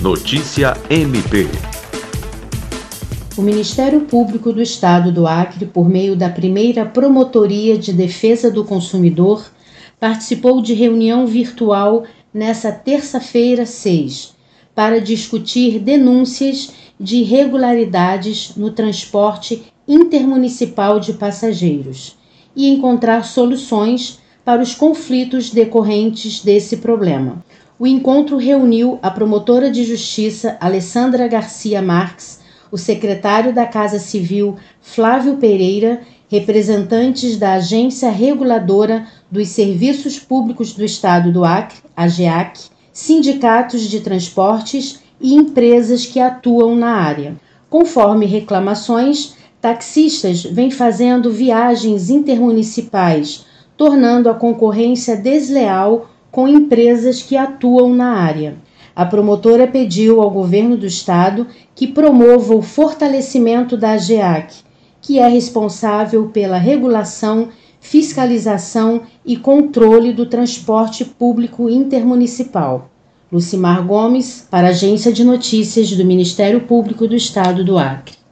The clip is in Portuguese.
Notícia MP. O Ministério Público do Estado do Acre, por meio da primeira Promotoria de Defesa do Consumidor, participou de reunião virtual nesta terça-feira, 6, para discutir denúncias de irregularidades no transporte intermunicipal de passageiros e encontrar soluções para os conflitos decorrentes desse problema. O encontro reuniu a promotora de justiça Alessandra Garcia Marques, o secretário da Casa Civil Flávio Pereira, representantes da Agência Reguladora dos Serviços Públicos do Estado do Acre, AGEAC, sindicatos de transportes e empresas que atuam na área. Conforme reclamações, taxistas vêm fazendo viagens intermunicipais, tornando a concorrência desleal com empresas que atuam na área. A promotora pediu ao governo do estado que promova o fortalecimento da AGEAC, que é responsável pela regulação, fiscalização e controle do transporte público intermunicipal. Lucimar Gomes, para a Agência de Notícias do Ministério Público do Estado do Acre.